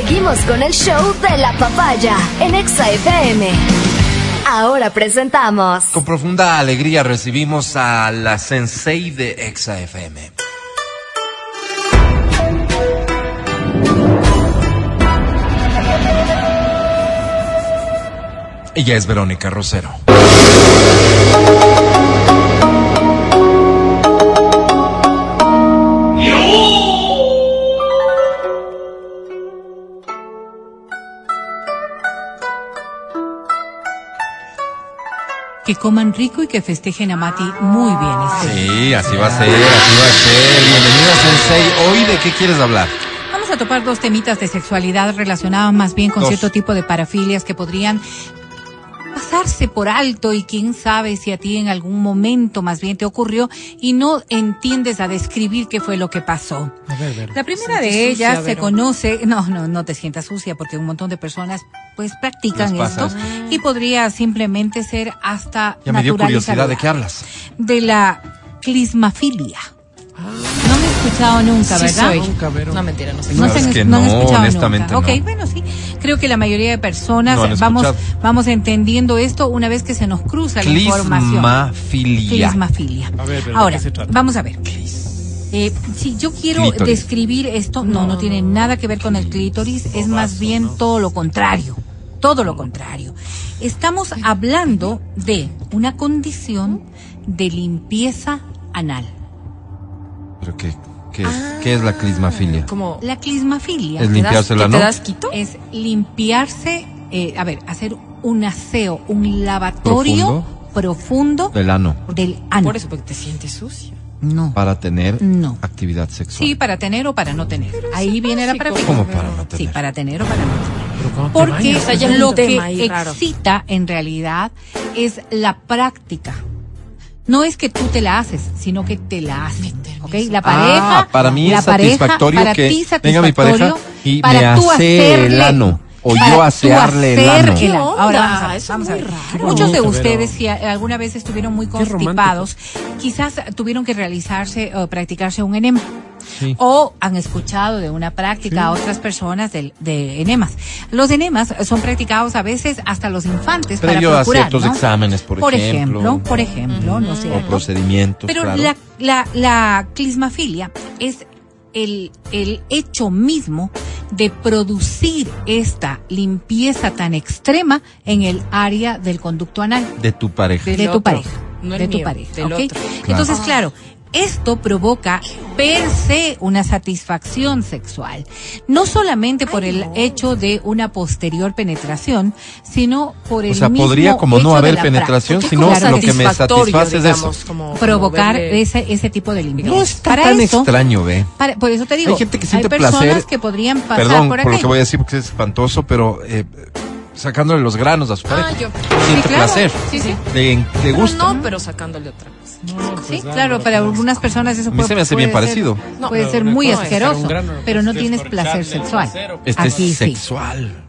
Seguimos con el show de la papaya en Exa. Ahora presentamos. Con profunda alegría recibimos a la sensei de Exa FM. Ella es Verónica Rosero. Que coman rico y que festejen a Mati muy bien. Este. Sí, así va a ser, así va a ser. Bienvenida, Sensei. Hoy, ¿de qué quieres hablar? Vamos a topar dos temitas de sexualidad relacionados más bien con Dos. cierto tipo de parafilias que podrían pasarse por alto y quién sabe si a ti en algún momento más bien te ocurrió y no entiendes a describir qué fue lo que pasó. La primera de ellas se conoce, no, no, no te sientas sucia porque un montón de personas pues practican esto y podría simplemente ser hasta Ya me dio curiosidad de qué hablas. de la clismafilia. He escuchado nunca, Sí ¿verdad? soy. No, mentira, no sé. No, Sabes se, que no han no, escuchado honestamente nunca. no. Ok, bueno, sí. Creo que la mayoría de personas No han vamos, vamos entendiendo esto una vez que se nos cruza la información. Clismafilia. A ver, pero ¿de Ahora, qué se trata? vamos a ver. Eh, si yo quiero Clítoris. describir esto, no, no, tiene nada que ver con el clítoris, es más bien todo lo contrario. Todo lo contrario. Estamos hablando de una condición de limpieza anal. ¿Pero qué, qué es, qué es la clismafilia? Como La clismafilia Es ¿te das, limpiarse el que ano. te das quito? es limpiarse, eh, a ver, hacer un aseo, un lavatorio profundo, Del ano. del ano. Por eso, porque te sientes sucia. No. Para tener No. actividad sexual. Sí, para tener o para no tener. Ahí viene la práctica. ¿Cómo para no Sí, tener? para tener o para no tener. Pero cuando te Porque o sea, ya es lo que excita en realidad es la práctica. No es que tú te la haces, sino que te la hacen. ¿Ok? La pareja. Ah, para mí la es satisfactorio para que ti venga mi pareja satisfactorio y para me asee el hacerle- ano, o yo asearle el ano. el ano. ¿Qué Ahora onda? vamos a ver, Eso es vamos a muy ver. raro. Muchos de ustedes, si alguna vez estuvieron muy constipados, quizás tuvieron que realizarse o practicarse un enema. Sí. O han escuchado de una práctica a otras personas del- de, enemas. Los enemas son practicados a veces hasta los infantes Previo para a procurar, ciertos ¿no? exámenes, por, por ejemplo. ejemplo, por ejemplo, no sé. O procedimientos, Pero claro. la, la, la clismafilia es el, el hecho mismo de producir esta limpieza tan extrema en el área del conducto anal De tu pareja. de, tu otro, pareja. no de tu mío, pareja. del ¿ok? otro. Entonces, claro, esto provoca per se una satisfacción sexual. No solamente por el hecho de una posterior penetración, sino por el O sea, mismo podría como no haber penetración, sino Claro lo que me satisface es eso. como- como provocar verle- ese, ese tipo de limpieza. No está Para tan eso, extraño, ve. para- por eso te digo, Hay gente que siente personas placer. que podrían pasar Perdón por por, lo que voy a decir porque es espantoso, pero eh, sacándole los granos a su pareja. Ah, yo. Siente claro. placer. Sí, sí. Le, le Pero gusta. no, pero sacándole otra Sí, claro, para algunas personas eso puede, se me hace bien puede parecido. ser- No, puede ser muy asqueroso, pero no pues, tienes es placer sexual. Este Aquí es sí, sexual.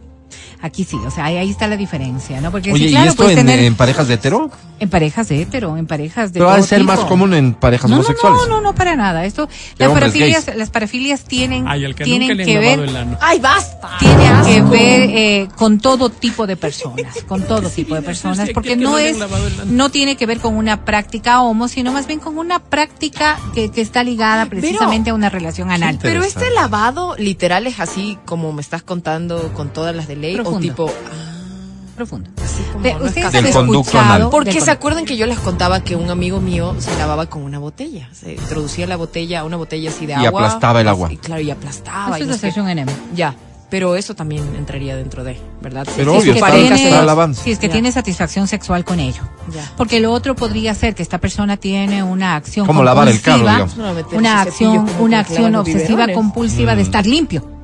Aquí sí, o sea, ahí, ahí está la diferencia, ¿no? Porque Oye, sí, claro, ¿y esto en, tener en parejas de hetero? en parejas de hetero, en parejas de Pero de todo ser más común en parejas no, no, homosexuales. no, no, no, para nada. Esto, De las parafilias, gays. las parafilias tienen, Ay, el que tienen nunca que ver, lavado el ano. ¡Ay, basta! tienen que ver eh, con todo tipo de personas, con todo tipo de a personas, porque que no no es, lavado el ano. no tiene que ver con una práctica homo, sino más bien con una práctica que, que está ligada precisamente a una relación anal. Pero este lavado literal es así como me estás contando con todas las de ley Profundo. tipo ah, Profundo. así como es ustedes Del conducto anal. Porque del se acuerdan que yo les contaba que un amigo mío se lavaba con una botella, se introducía la botella, una botella así de Y agua. aplastaba el agua. y claro, y aplastaba. Eso y es un enema. Ya, pero eso también entraría dentro de, ¿verdad? Pero Si obvio, tu está- pareja está se- alabando. si es que Ya. tiene satisfacción sexual con ello. Ya. Porque lo otro podría ser que esta persona tiene una acción Como lavar el carro, compulsiva, digamos. Una acción, una que acción obsesiva compulsiva de estar limpio.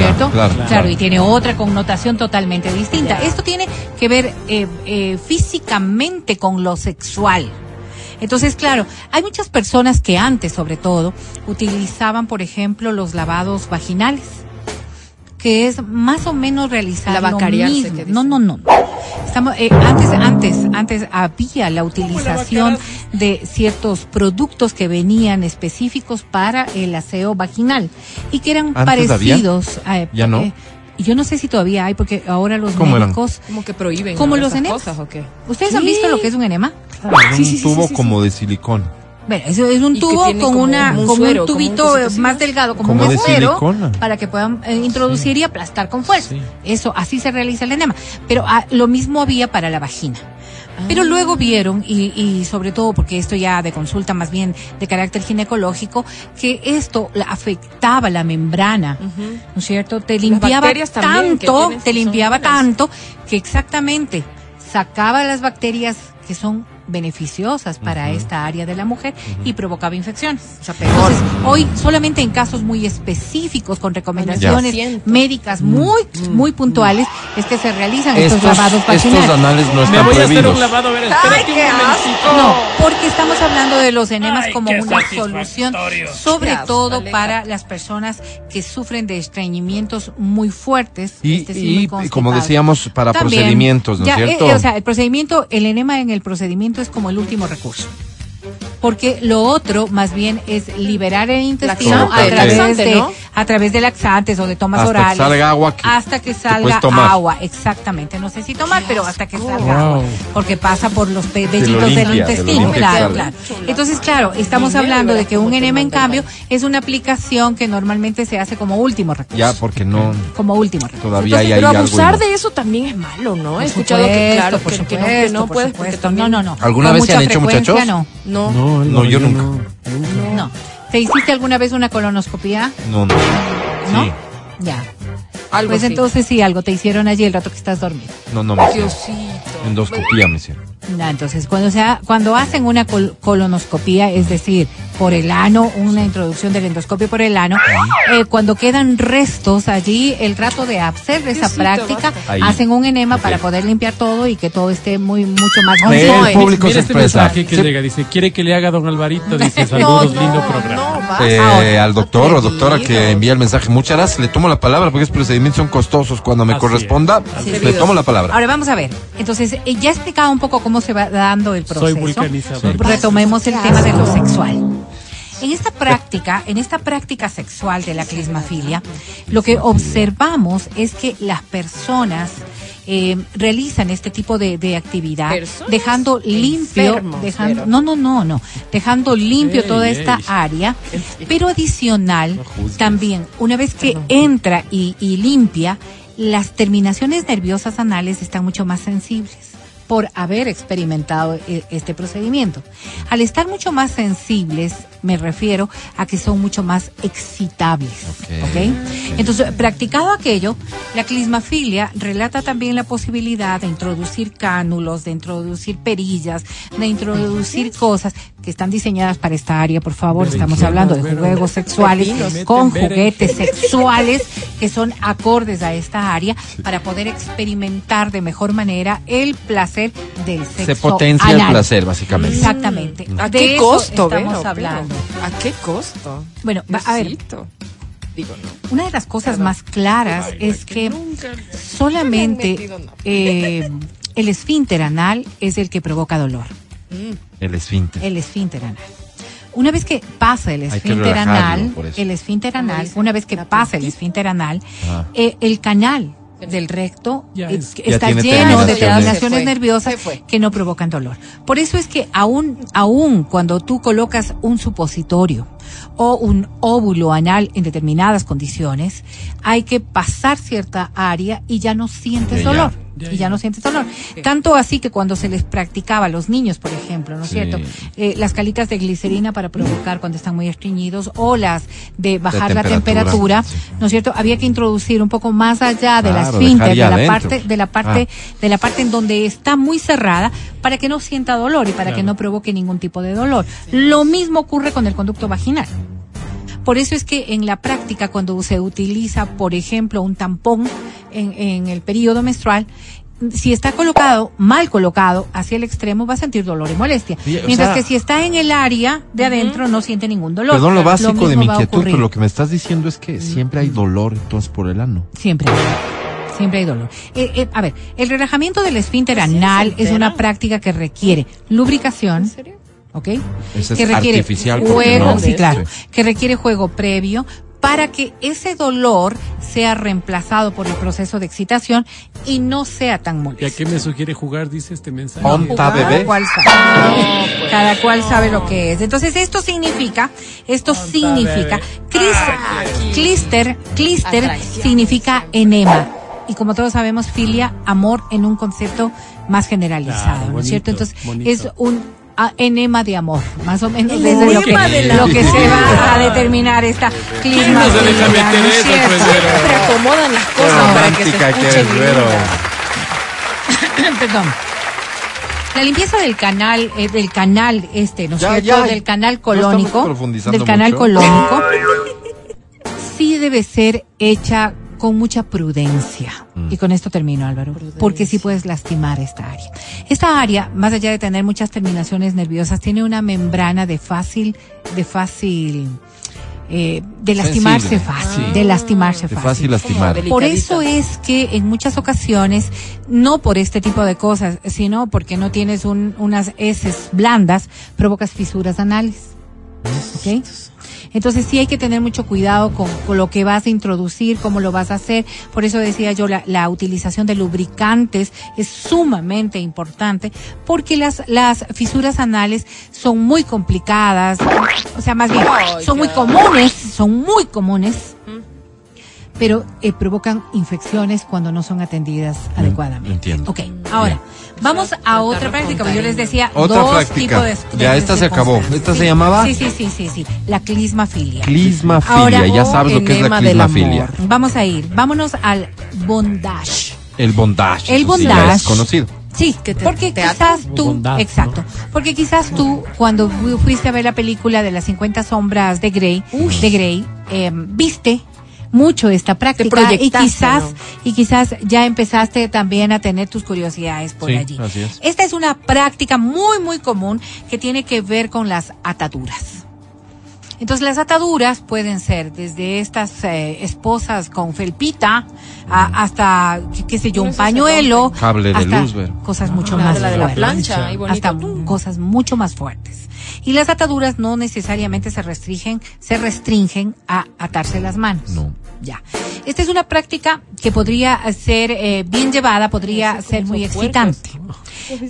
¿Cierto? Claro. Claro, y tiene otra connotación totalmente distinta. Esto tiene que ver eh, eh, físicamente con lo sexual. Entonces, claro, hay muchas personas que antes, sobre todo, utilizaban, por ejemplo, los lavados vaginales, que es más o menos realizar La lo mismo. que. No, no, no. Estamos, eh, antes, antes, antes había la utilización de ciertos productos que venían específicos para el aseo vaginal y que eran parecidos. a- Ya no. eh, y yo no sé si todavía hay, porque ahora los ¿Cómo eran? médicos, Como que prohíben Como los enemas. cosas o qué? ¿ustedes han visto lo que es un enema? Es Sí, un sí, sí, tubo sí, sí. como de silicón. Bueno, eso es un tubo con como una un con suero, un como un tubito más delgado como, Como un silicona. para que puedan eh, introducir y aplastar con fuerza. Sí. Eso así se realiza el enema, pero ah, lo mismo había para la vagina. Pero luego vieron, y, y sobre todo porque esto ya de consulta más bien de carácter ginecológico, que esto afectaba la membrana, ¿no es cierto? Te limpiaba tanto, te limpiaba buenas. tanto, que exactamente sacaba las bacterias que son beneficiosas para esta área de la mujer y provocaba infecciones. O sea, peor. Entonces, hoy solamente en casos muy específicos con recomendaciones Ya. Mm. médicas muy muy puntuales es que se realizan estos, Estos, lavados estos vaginales. anales no Me están a hacer prohibidos. un lavado, a ver, espérate un momentito. No, porque estamos hablando de los enemas Ay, como una solución, sobre todo para las personas que sufren de estreñimientos muy fuertes. Y, este sí, y, muy como decíamos, para También, procedimientos, ¿no es ya, cierto? eh, o sea, el procedimiento, el enema en el procedimiento es como el último recurso. Porque lo otro, más bien, es liberar el intestino a través de ¿no? a través de laxantes o de tomas Hasta que orales. salga agua que- hasta que salga agua, exactamente. No sé si tomar, pero hasta que salga Wow. agua. Porque pasa por los lo vellitos del intestino. Claro, claro. Entonces, claro, estamos hablando de que un enema, en cambio, es una aplicación que normalmente se hace como último recurso. Ya, porque no, Como último recurso. todavía hay Entonces, ahí pero abusar de eso también es malo, ¿no? He escuchado que, claro, por que, que no, que no por puedes, porque supuesto. también... No, no, no. ¿Alguna Con vez se han hecho, muchachos? No. No. No, yo nunca. No. ¿Te hiciste alguna vez una colonoscopia? No, no. ¿No? Sí. Ya. Algo Pues entonces sí, algo te hicieron allí el rato que estás dormido. No, no me. Diosito. Endoscopía me hicieron. Entonces, cuando, sea, cuando hacen una col- colonoscopía, es decir, por el ano, una introducción del endoscopio por el ano, eh, cuando quedan restos allí, el rato de hacer esa Diosito, práctica, hacen un enema para poder limpiar todo y que todo esté muy mucho más el público Mira se este expresa. mensaje que Sí. llega, dice, quiere que le haga don Alvarito, dice, saludos, no, lindo programa. no. Eh, al doctor o doctora que envía el mensaje. Muchas gracias. Le tomo la palabra porque esos procedimientos son costosos. Cuando me Así corresponda, es. le tomo la palabra. Ahora vamos a ver. Entonces, eh, ya he explicado un poco cómo se va dando el proceso. Soy vulcanizador. Retomemos el tema de lo sexual. En esta práctica, en esta práctica sexual de la clismafilia, lo que observamos es que las personas eh, realizan este tipo de, de actividad, ¿Personas? dejando limpio, Enfermos, dejando, pero- no, no, no, no, dejando limpio Ey, toda ey. esta área, pero adicional, No también, una vez que entra y, y limpia, las terminaciones nerviosas anales están mucho más sensibles por haber experimentado e- este procedimiento. Al estar mucho más sensibles, me refiero a que son mucho más excitables. Ok. ¿ok? Entonces, practicado aquello, la clismafilia relata también la posibilidad de introducir cánulos, de introducir perillas, de introducir cosas que están diseñadas para esta área, por favor. Estamos hablando de juegos sexuales con juguetes sexuales que son acordes a esta área para poder experimentar de mejor manera el placer del sexo. Se potencia el placer, básicamente. Exactamente. ¿A De qué eso costo, estamos Vero, hablando. pero? ¿A qué costo? Bueno, va- a ver. Digo, no. una de las cosas más claras es que solamente metido, no. eh, el esfínter anal es el que provoca dolor. El esfínter. El esfínter anal. Una vez que pasa el esfínter anal, el esfínter anal, una vez que pasa el esfínter anal, Ah. eh, el canal del recto Ya es- que Ya está lleno de terminaciones. nerviosas que no provocan dolor. Por eso es que aún, aún cuando tú colocas un supositorio o un óvulo anal en determinadas condiciones, hay que pasar cierta área y ya no sientes dolor. Ya, y ya no sientes dolor. Tanto así que cuando se les practicaba a los niños, por ejemplo, ¿no es Sí. cierto? Eh, las calitas de glicerina para provocar cuando están muy estreñidos o las de bajar la temperatura, temperatura, sí. ¿no es cierto? Había que introducir un poco más allá de la Claro, esfínter, dejar de la adentro. parte, de la parte, de la parte en donde está muy cerrada para que no sienta dolor y para que no provoque ningún tipo de dolor. Lo mismo ocurre con el conducto vaginal. Por eso es que en la práctica, cuando se utiliza, por ejemplo, un tampón en, en el periodo menstrual, si está colocado, mal colocado, hacia el extremo, va a sentir dolor y molestia. Sí, Mientras sea- que si está en el área de adentro, no siente ningún dolor. Perdón lo básico de mi inquietud, pero lo que me estás diciendo es que siempre hay dolor entonces por el ano. Siempre hay dolor. Siempre hay dolor. Eh, eh, a ver, el relajamiento del esfínter anal es una práctica que requiere lubricación. ¿En serio? ¿Ok? Ese es que requiere artificial, juego, no- sí, claro, sí. que requiere juego previo, para que ese dolor sea reemplazado por el proceso de excitación y no sea tan ¿Y a molesto. qué me sugiere jugar? Dice este mensaje. Onta bebé. Cada cual sabe. Cada cual sabe lo que es. Entonces esto significa, esto significa, clister, clister Atracción. significa enema. Y como todos sabemos, filia, amor en un concepto más generalizado, Claro, ¿no es bonito, cierto? Entonces bonito. es un ah, enema de amor, más o menos El desde lo que, lo que se va a determinar esta clisma. no se deja meter ¿no es eso, pues? Siempre acomodan las cosas para que se romántica que. Perdón. La limpieza del canal, eh, del canal este, ¿no es cierto? del canal colónico, del canal mucho. colónico, sí debe ser hecha con mucha prudencia. Mm. Y con esto termino, Álvaro, porque sí puedes lastimar esta área. Esta área, más allá de tener muchas terminaciones nerviosas, tiene una membrana de fácil, de fácil, eh, de lastimarse Sensible. fácil, de lastimarse De fácil. fácil lastimar. Por eso es que en muchas ocasiones, no por este tipo de cosas, sino porque no tienes un- unas heces blandas, provocas fisuras anales. ¿Ok? Entonces sí hay que tener mucho cuidado con, con lo que vas a introducir, cómo lo vas a hacer. Por eso decía yo, la, la utilización de lubricantes es sumamente importante porque las, las fisuras anales son muy complicadas, o sea, más bien, son muy comunes, son muy comunes pero eh, provocan infecciones cuando no son atendidas adecuadamente. entiendo. Ok, ahora, vamos a otra práctica, porque yo les decía Otra dos práctica. tipos de, de- Ya, esta se acabó. ¿Esta se Sí. llamaba? Sí, sí, sí, sí, sí, la clismafilia. Clismafilia, Ahora, ya sabes lo que es la clismafilia. Vamos a ir, vámonos al bondage. El bondage. El sí, bondage. es conocido. Sí, Que te- porque te quizás tú, Bondage, exacto, porque quizás tú cuando fu- fuiste a ver la película de las 50 sombras de Grey, de Grey, eh, viste mucho esta práctica y quizás ¿no? y quizás ya empezaste también a tener tus curiosidades por Sí, allí. así es. Esta es una práctica muy muy común que tiene que ver con las ataduras. Entonces las ataduras pueden ser desde estas eh, esposas con felpita a- hasta qué- sé yo un pañuelo, Cable de hasta luz, Ver. cosas mucho La más de la de la fuertes plancha, ahí bonito. hasta cosas mucho más fuertes. Y las ataduras no necesariamente se restringen, se restringen a atarse las manos. No. Ya. Esta es una práctica que podría ser eh, bien llevada, podría ser muy excitante.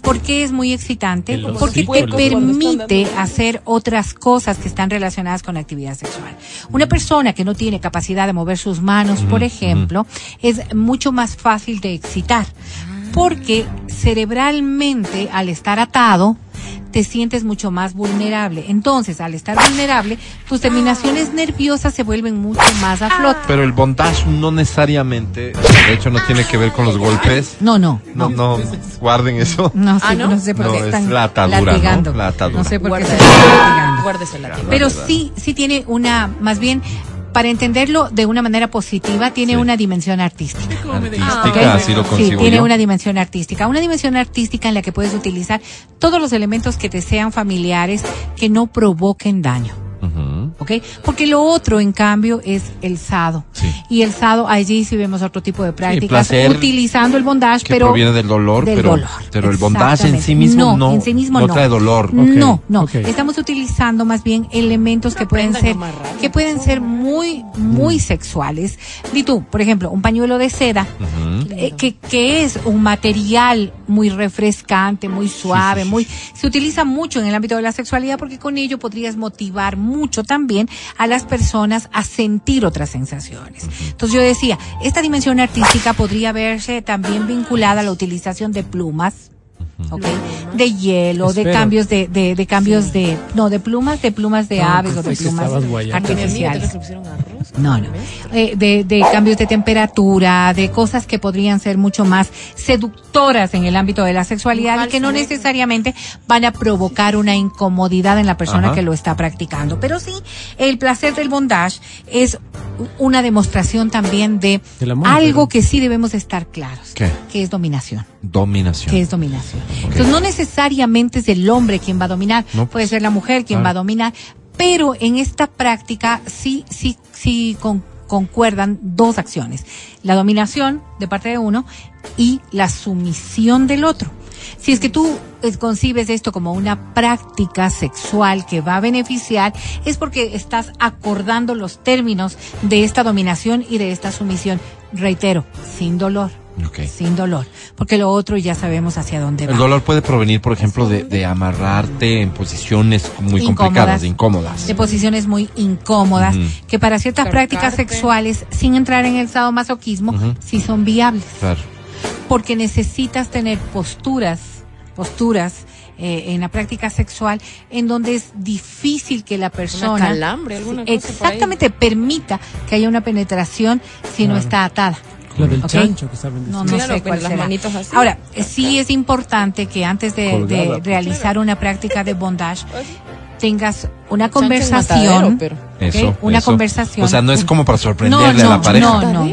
¿Por qué es muy excitante? Porque te permite hacer otras cosas que están relacionadas con la actividad sexual. Una persona que no tiene capacidad de mover sus manos, por ejemplo, es mucho más fácil de excitar. Porque cerebralmente, al estar atado, te sientes mucho más vulnerable. Entonces, al estar vulnerable, tus terminaciones nerviosas se vuelven mucho más a flote. Pero el bondage no necesariamente, de hecho no tiene que ver con los golpes. No, no, No, no. no, guarden eso. No, sé, Ah, ¿no? ¿no? sé por No, qué es están la atadura, ¿no? latigando. La atadura. sé por qué se están latigando. Guárdese la. Pero sí, sí tiene una, más bien, para entenderlo de una manera positiva, tiene Sí. una dimensión artística. Artística, ¿ok? así lo Sí, tiene yo. una dimensión artística. Una dimensión artística en la que puedes utilizar todos los elementos que te sean familiares que no provoquen daño. ¿Ok? Porque lo otro, en cambio, es el sado. Sí. Y el sado, allí sí vemos otro tipo de prácticas, placer utilizando el bondage, que pero... proviene del dolor, del pero, dolor. pero el bondage en sí mismo no, en sí mismo no no. trae dolor. No, no. ok. Estamos utilizando más bien elementos que pueden ser, que pueden ser muy, muy sexuales. Di tú, por ejemplo, un pañuelo de seda, Eh, que, que es un material muy refrescante, muy suave, sí, sí, muy, se utiliza mucho en el ámbito de la sexualidad porque con ello podrías motivar mucho también a las personas a sentir otras sensaciones. Entonces yo decía, esta dimensión artística podría verse también vinculada a la utilización de plumas. ¿Ok? De hielo, de cambios de, de, de cambios de, no, de plumas, de plumas de aves o de que plumas estabas guayando. Mi amiga, ¿te artificiales. No, no. Eh, de, de cambios de temperatura, de cosas que podrían ser mucho más seductoras en el ámbito de la sexualidad y que no necesariamente van a provocar una incomodidad en la persona Ajá. que lo está practicando. Pero sí, el placer del bondage es una demostración también de amor, algo pero- que sí debemos estar claros, ¿Qué? que es dominación Dominación. que es dominación. Entonces no necesariamente es el hombre quien va a dominar, No, puede ser la mujer quien va a dominar, pero en esta práctica sí, sí, sí con- concuerdan dos acciones, la dominación de parte de uno y la sumisión del otro. Si es que tú eh, concibes esto como una práctica sexual que va a beneficiar, es porque estás acordando los términos de esta dominación y de esta sumisión. Reitero, sin dolor. Ok. Sin dolor. Porque lo otro ya sabemos hacia dónde va. El dolor puede provenir, por ejemplo, de, de amarrarte en posiciones muy Incómodas. complicadas, incómodas. de posiciones muy incómodas, que para ciertas prácticas sexuales, sin entrar en el sadomasoquismo, Ujú. sí son viables. Claro. Porque necesitas tener posturas, posturas eh, en la práctica sexual en donde es difícil que la persona calambre, alguna Sí, cosa por ahí. exactamente permita que haya una penetración si no está atada. La del ¿ok? chancho que saben No, decir. no Claro, sé con cuál las será. manitos así. Ahora, sí es importante que antes de, pues. realizar una práctica de bondage tengas una conversación, matadero, pero- ¿ok? Eso, una eso. conversación. O sea, no es como para No, sorprenderle a la pareja. no, no.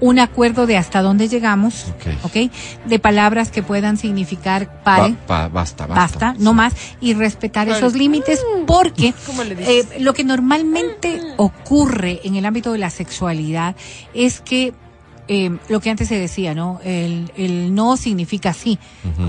Un acuerdo de hasta dónde llegamos, Ok. ¿ok? De palabras que puedan significar pare, Ba- ba- basta, basta. basta, no más, y respetar esos límites, porque ¿Cómo le eh, lo que normalmente ocurre en el ámbito de la sexualidad es que eh, lo que antes se decía, ¿no? El, el no significa sí,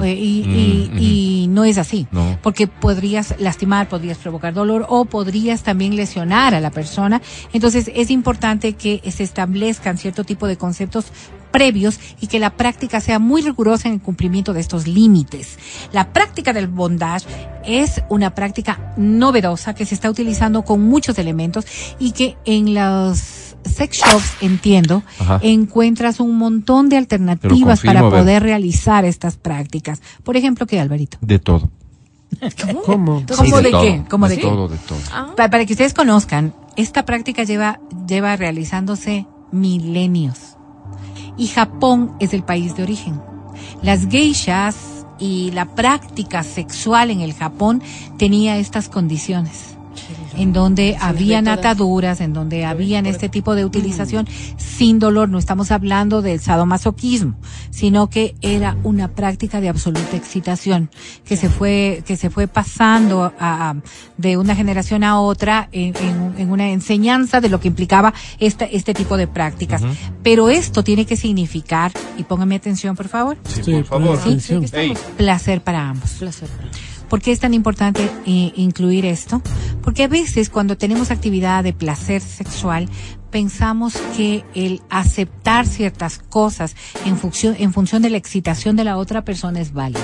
eh, y, y- Mm, y no es así, No. porque podrías lastimar, podrías provocar dolor o podrías también lesionar a la persona. Entonces es importante que se establezcan cierto tipo de conceptos previos y que la práctica sea muy rigurosa en el cumplimiento de estos límites. La práctica del bondage es una práctica novedosa que se está utilizando con muchos elementos y que en los sex shops, entiendo, Ajá. encuentras un montón de alternativas confirmo, para poder realizar estas prácticas. Por ejemplo, ¿qué, Alvarito? De todo. ¿Cómo? ¿Cómo Sí, de todo. qué? ¿Cómo de qué? todo, de todo. Ah, Pa- para que ustedes conozcan, esta práctica lleva, lleva realizándose milenios. Y Japón es el país de origen. Las geishas y la práctica sexual en el Japón tenía estas condiciones. En donde habían ataduras, en donde habían este tipo de utilización sin dolor. No estamos hablando del sadomasoquismo, sino que era una práctica de absoluta excitación que se fue que se fue pasando a- a- de una generación a otra en, en- en una enseñanza de lo que implicaba esta, este tipo de prácticas. Pero esto tiene que significar, y póngame atención por favor, Sí, por favor. atención. Ey. placer para ambos. placer. ¿Por qué es tan importante eh, incluir esto? Porque a veces cuando tenemos actividad de placer sexual, pensamos que el aceptar ciertas cosas en función, en función de la excitación de la otra persona es válido.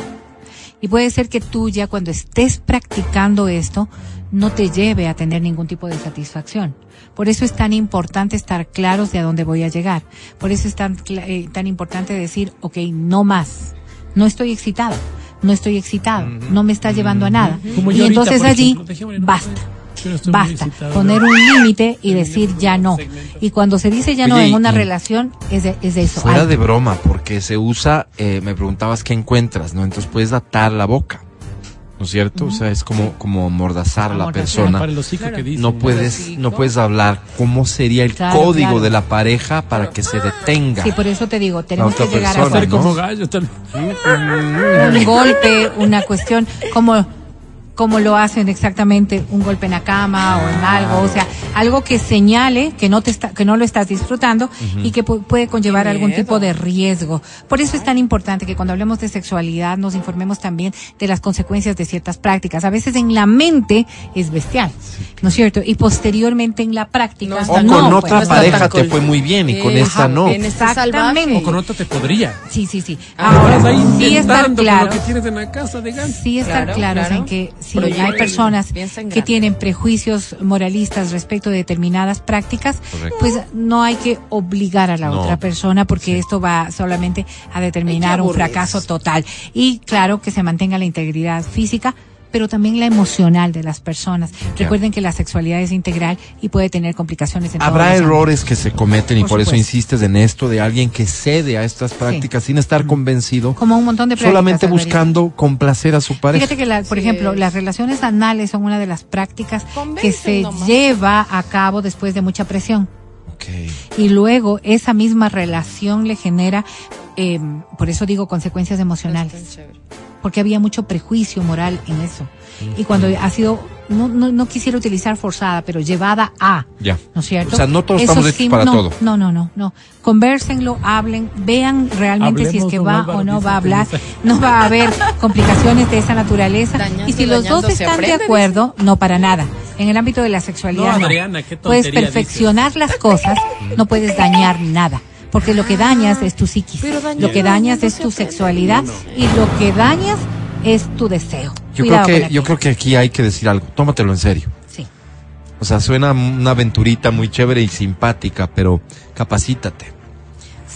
Y puede ser que tú ya cuando estés practicando esto no te lleve a tener ningún tipo de satisfacción. Por eso es tan importante estar claros de a dónde voy a llegar. Por eso es tan, eh, tan importante decir, ok, no más. No estoy excitado. No estoy excitado. No me está llevando a nada. Como y ahorita, entonces allí, ejemplo, basta. Basta. excitado. Poner un límite y decir ya no. Y cuando se dice ya no Oye, en una y- relación, es de, es de eso. Fuera Ay, de broma, porque se usa, eh, me preguntabas qué encuentras, ¿no? Entonces puedes atar la boca, ¿no es cierto? O sea, es como, como amordazar a la persona. Para el Claro. que dice. No puedes, no puedes hablar cómo sería el Claro, código claro. de la pareja para que se detenga. Sí, por eso te digo, tenemos que llegar persona, a Ser ¿no? como gallo tal. un golpe, una cuestión, como, como lo hacen exactamente un golpe en la cama o en algo, o sea, algo que señale que no te está, que no lo estás disfrutando y que pu- puede conllevar algún tipo de riesgo. Por eso es tan importante que cuando hablemos de sexualidad nos informemos también de las consecuencias de ciertas prácticas. A veces en la mente es bestial, ¿no es cierto? Y posteriormente en la práctica No, O con no, otra pues, pareja te fue muy bien y con Eh, esta ajá, no. Exactamente. O con otro te podría. Sí, sí, sí. Ah, Ahora, sí estar con claro. lo que tienes en la casa de ganso. Sí estar Claro, claros claro. en que si Prohíbe. hay personas que tienen prejuicios moralistas respecto de determinadas prácticas, Correcto. pues no hay que obligar a la No. otra persona porque esto va solamente a determinar un fracaso total. Y claro que se mantenga la integridad física pero también la emocional de las personas. Recuerden que la sexualidad es integral y puede tener complicaciones en Habrá errores que se cometen y Por por eso insistes en esto de alguien que cede a estas prácticas sin estar convencido, Como un montón de prácticas, solamente Alvarito. buscando complacer a su pareja. Fíjate que, la- por Sí ejemplo, es. las relaciones anales son una de las prácticas que Convencen se nomás. lleva a cabo después de mucha presión. Ok. Y luego esa misma relación le genera, eh, por eso digo, consecuencias emocionales. Porque había mucho prejuicio moral en eso. Y cuando ha sido, no, no, no quisiera utilizar forzada, pero llevada a, Ya. ¿no es cierto? O sea, no todos Eso estamos hechos para no, todo. No, no, no, no. Convérsenlo, hablen, vean realmente si es que va o no va a hablar. No va a haber complicaciones de esa naturaleza. Dañando, y si los dos dañando, están de acuerdo, no para nada. En el ámbito de la sexualidad, No, no. Adriana, qué puedes perfeccionar las cosas, no puedes dañar nada. Porque lo que dañas es tu psiquis, lo que dañas no es tu sexualidad y lo que dañas es tu deseo. Yo Cuidado creo, que, yo creo que aquí hay que decir algo. Tómatelo en serio. Sí. O sea, suena una aventurita muy chévere y simpática, pero capacítate.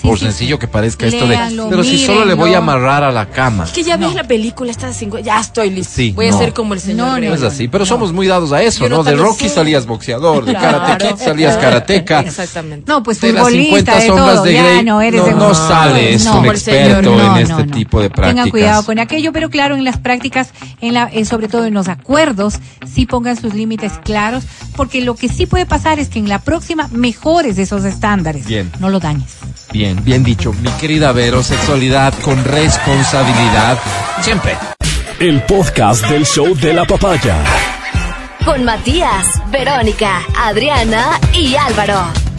Sí, Por sí, sencillo sí. que parezca esto de... Pero si solo le voy a amarrar a la cama. Es que ya No. ves la película esta de cinco, ya estoy listo. Sí, Voy no. a ser como el señor No, no, No Rey. es así, pero somos muy dados a eso, Yo no ¿no? De Rocky sé. salías boxeador, de Claro. Karate Kid salías karateca. Exactamente. No, pues De las futbolista, 50 de sombras todo. de Grey, no eres no, de- no sales no, un señor, experto no, en no, este no. tipo de prácticas. Tengan cuidado con aquello, pero claro, en las prácticas, en la, eh, sobre todo en los acuerdos, sí pongan sus límites claros, porque lo que sí puede pasar es que en la próxima mejores esos estándares. Bien. No lo dañes. Bien, bien dicho. Mi querida Vero, sexualidad con responsabilidad. Siempre. El podcast del show de la papaya. Con Matías, Verónica, Adriana y Álvaro.